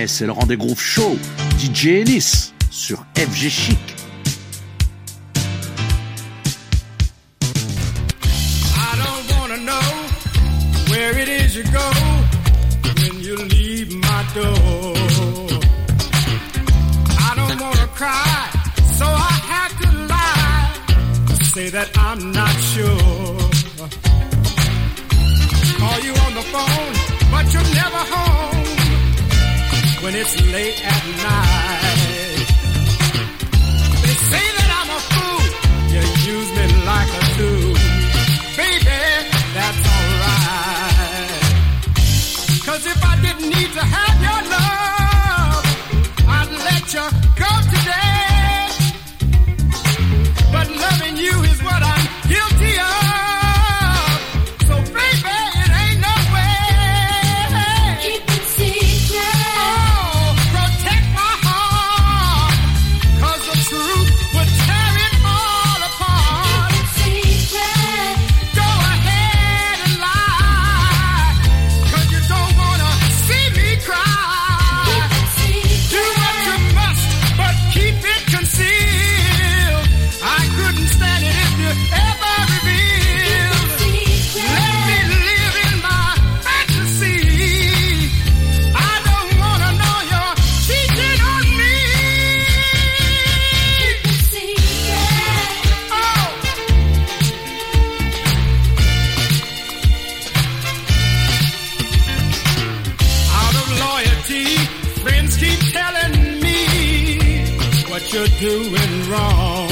Ouais, c'est le rendez groove show. DJ Ellis sur FG Chic. I don't wanna know where it is you go when you leave my door. I don't wanna cry, so I have to lie to say that I'm not sure. Call you on the phone, but you're never home. when it's late at night. They say that I'm a fool. You use me like a tool. Baby, that's alright. Cause if I didn't need to have your love, I'd let you you're doing wrong.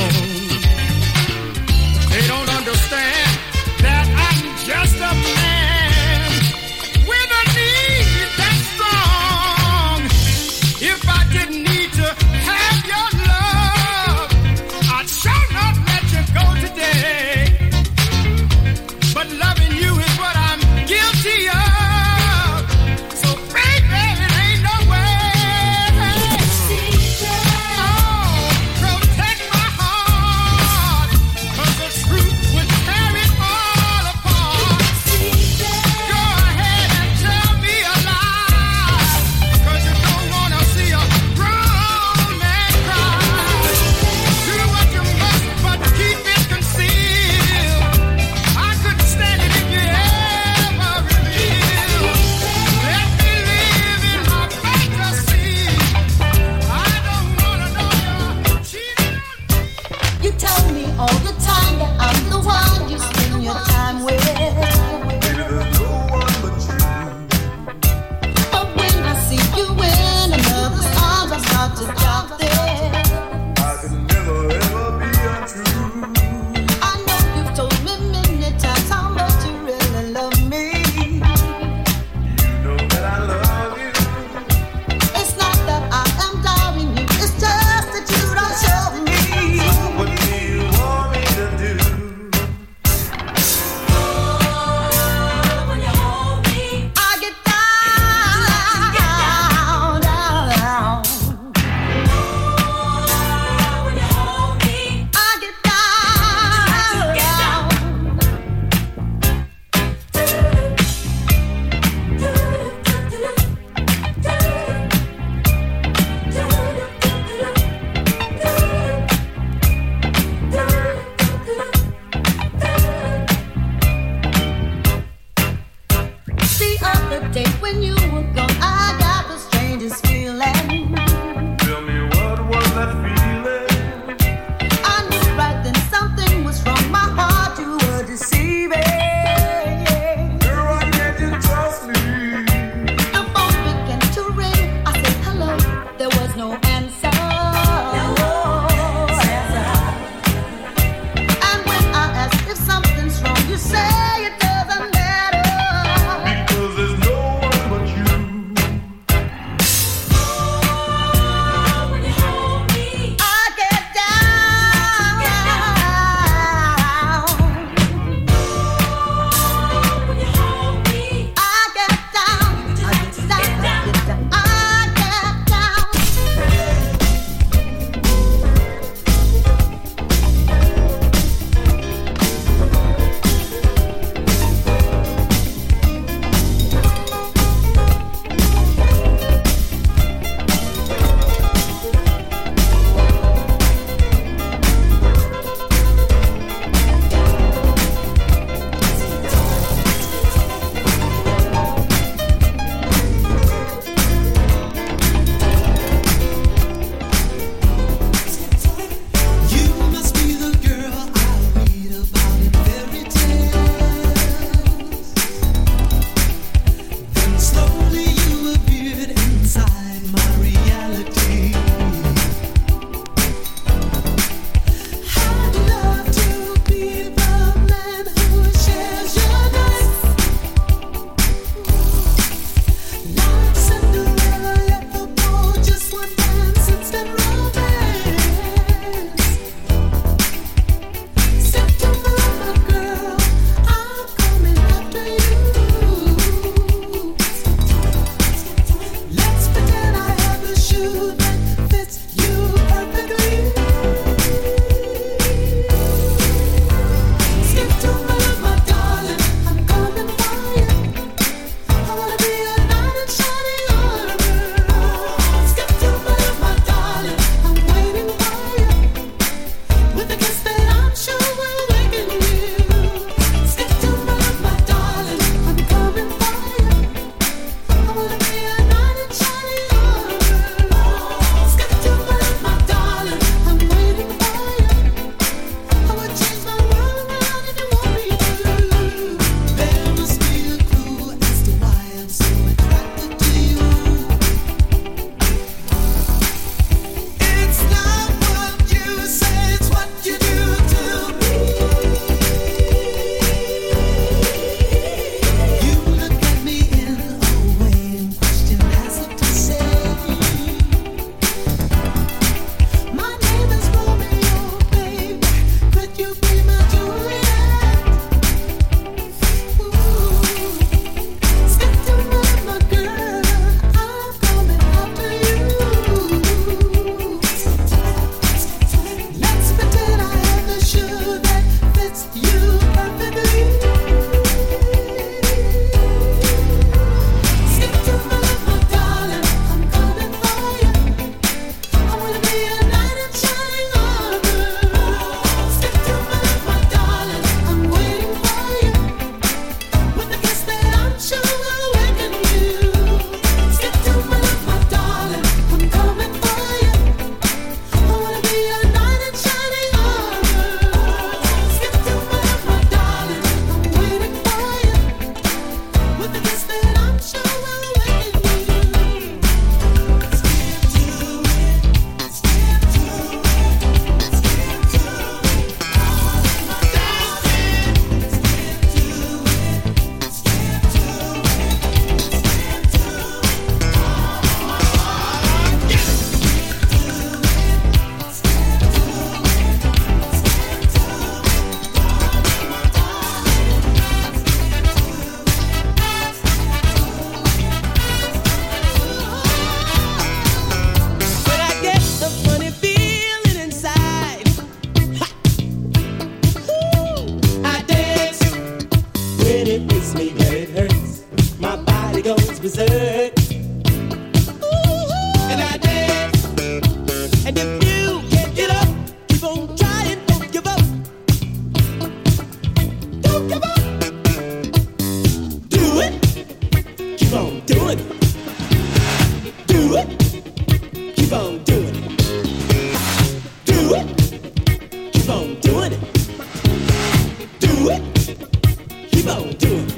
slow, do it.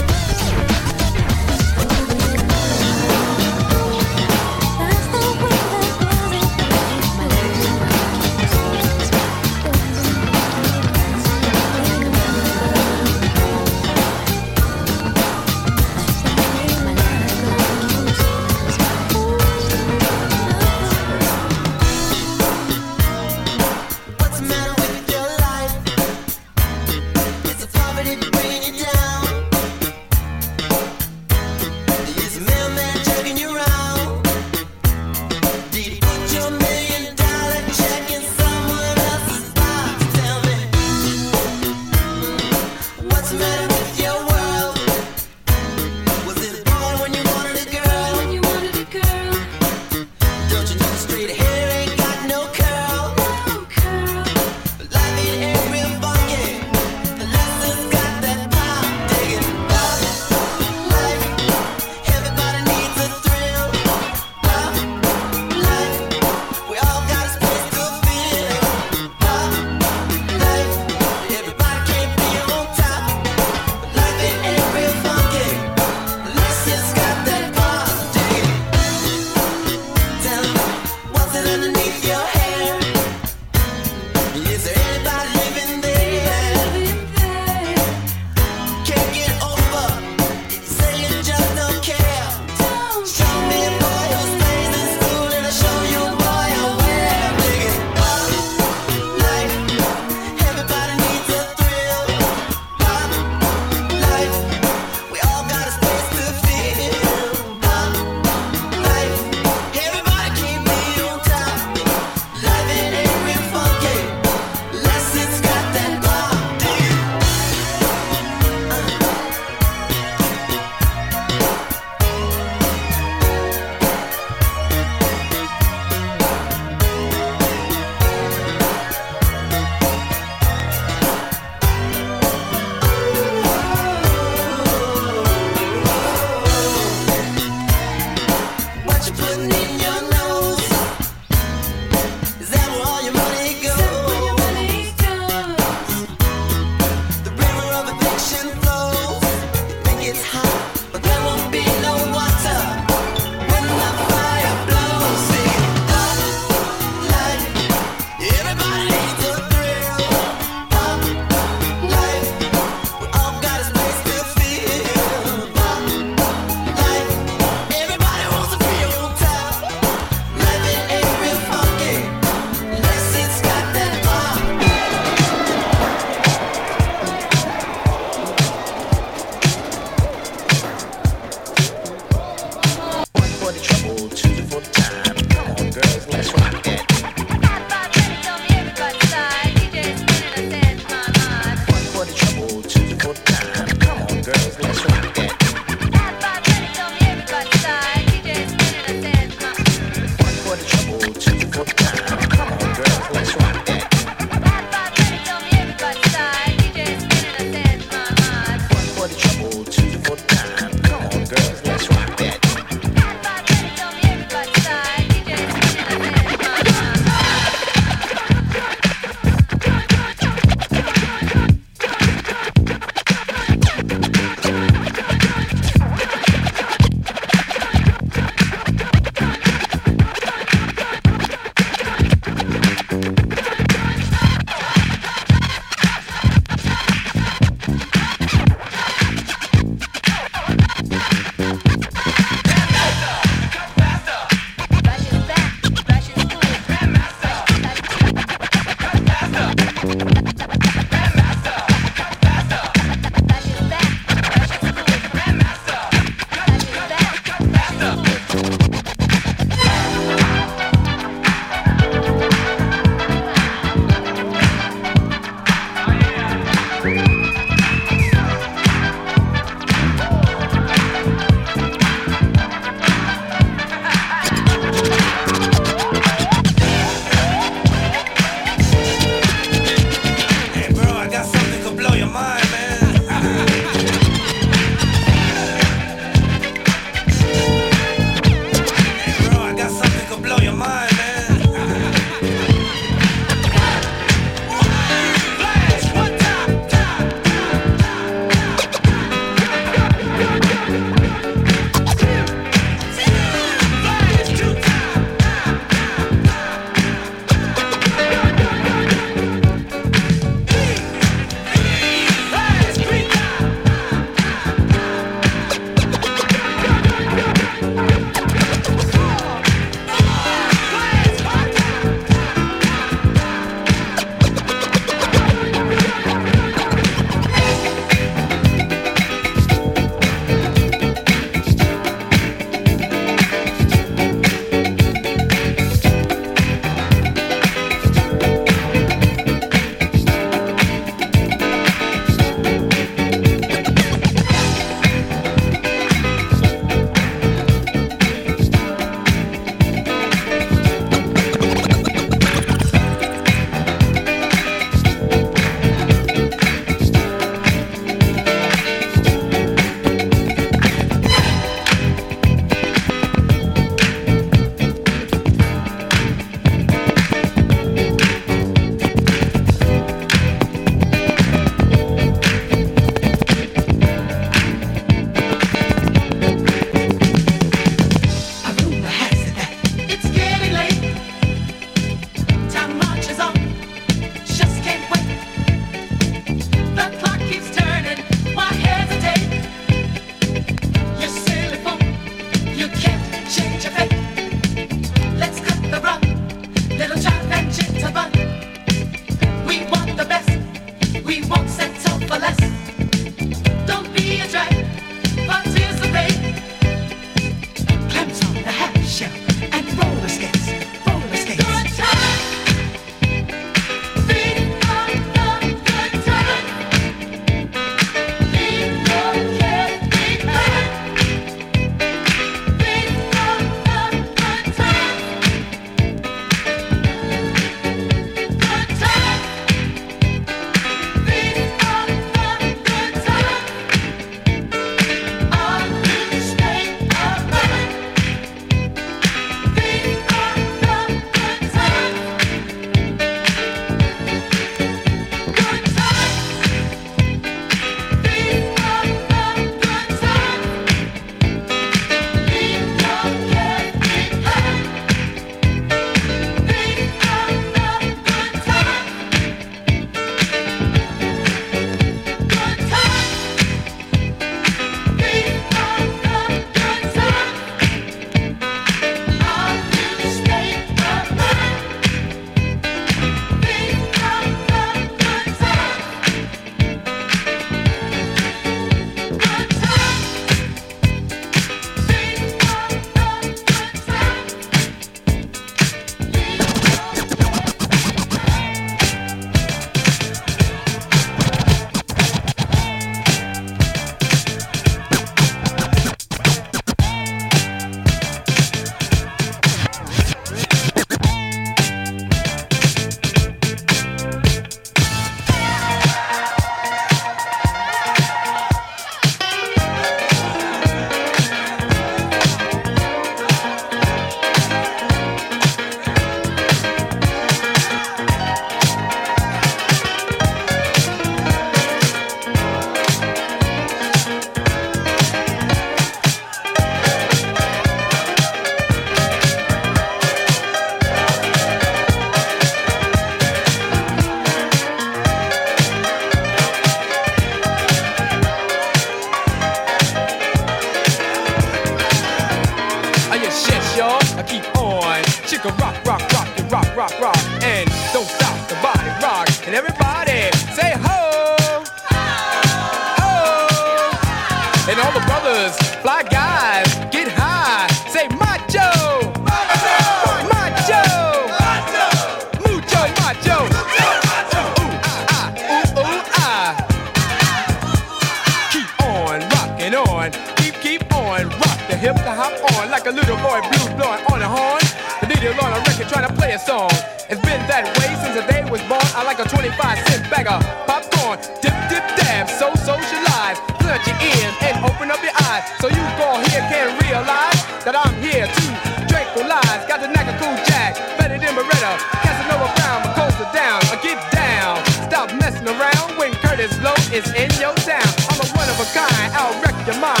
a little boy blue blowing on a horn. The DJ on a record trying to play a song. It's been that way since the day was born. I like a 25 cent bag of popcorn. Dip, dip, dab, so socialize. Plug your ears and open up your eyes. So you go here can realize that I'm here to tranquilize. Got the knack of cool jack, better than Beretta. Casanova Brown, Macosta down, I get down. Stop messing around when Kurtis Blow is in your town. I'm a one of a kind, I'll wreck your mind.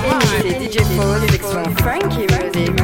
live, c'est DJ Paul avec son Frankie Music.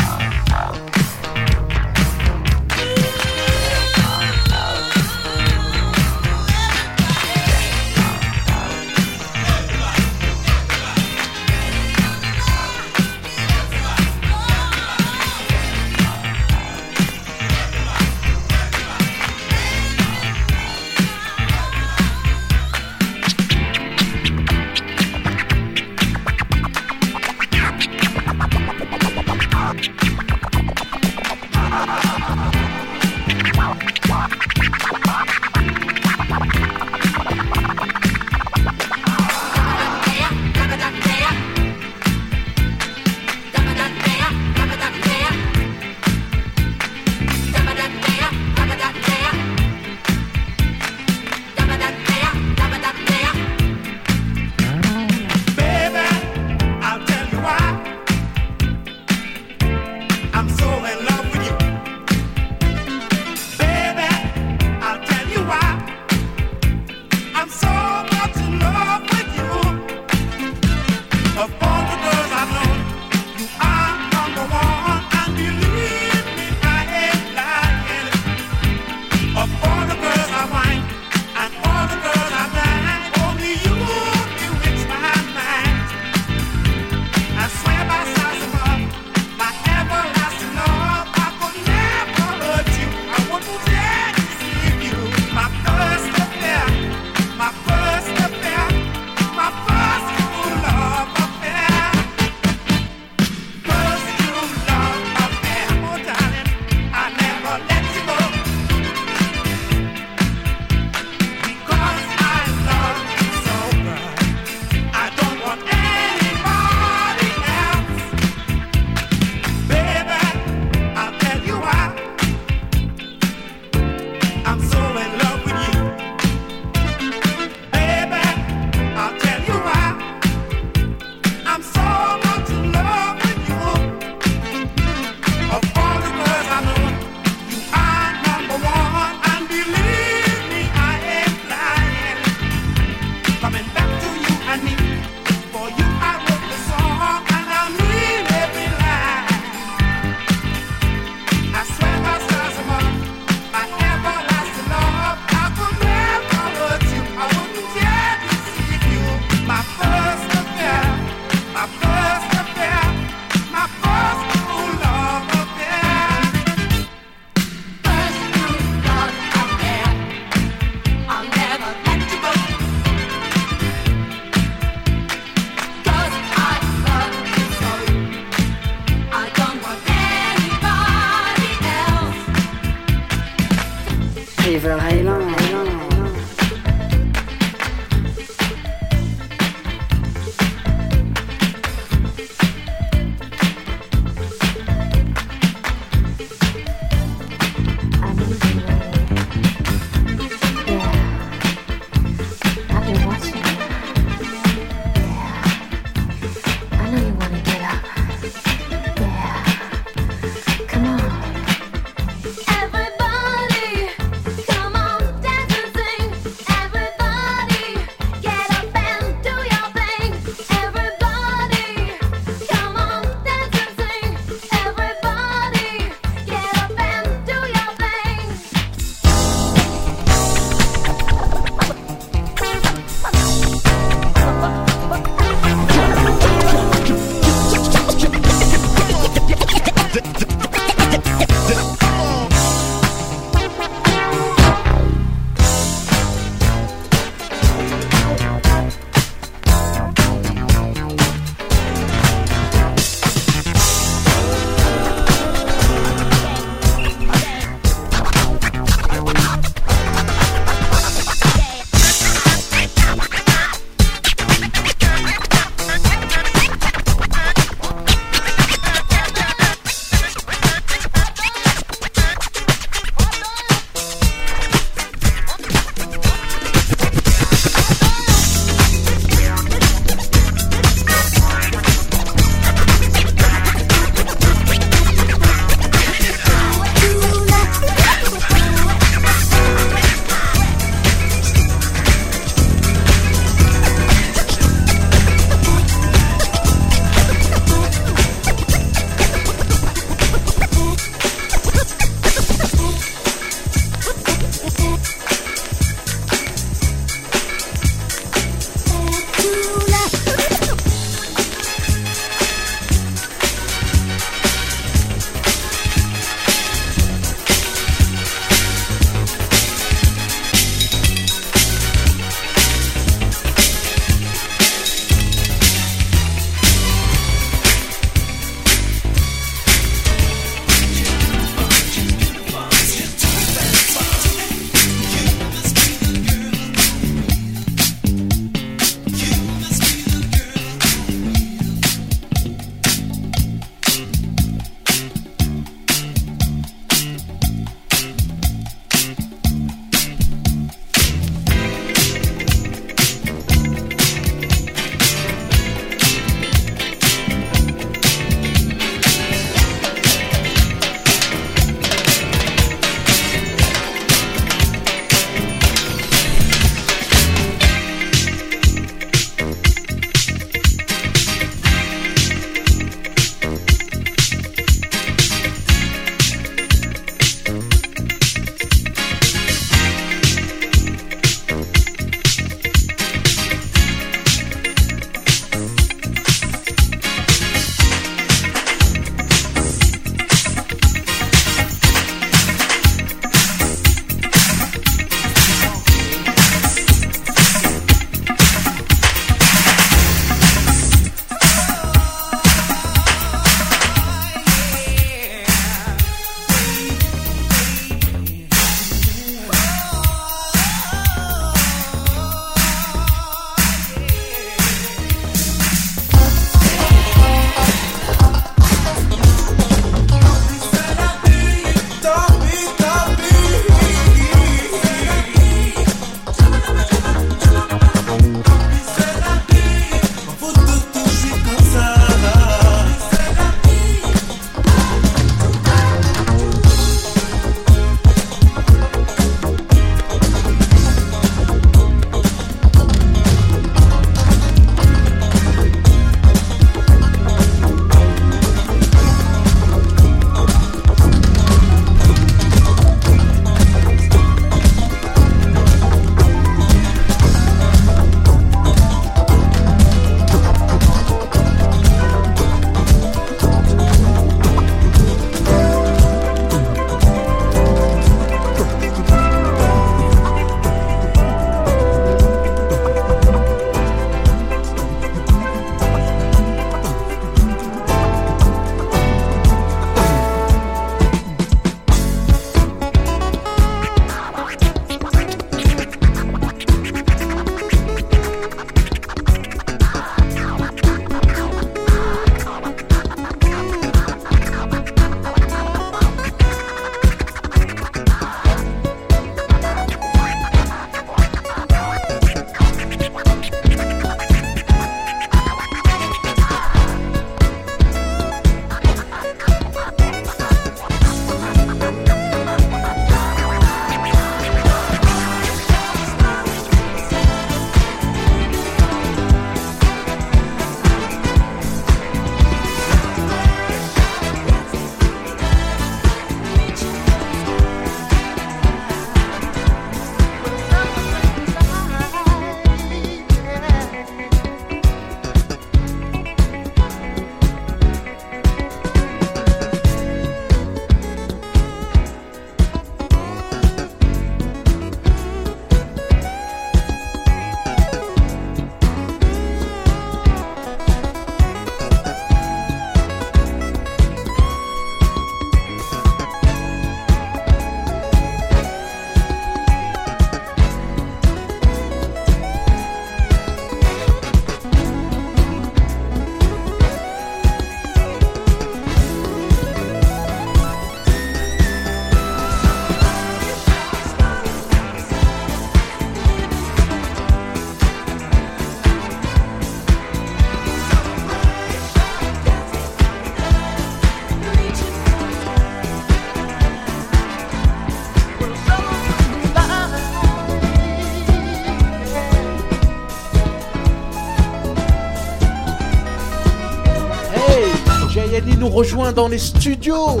Rejoint dans les studios.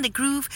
The Groove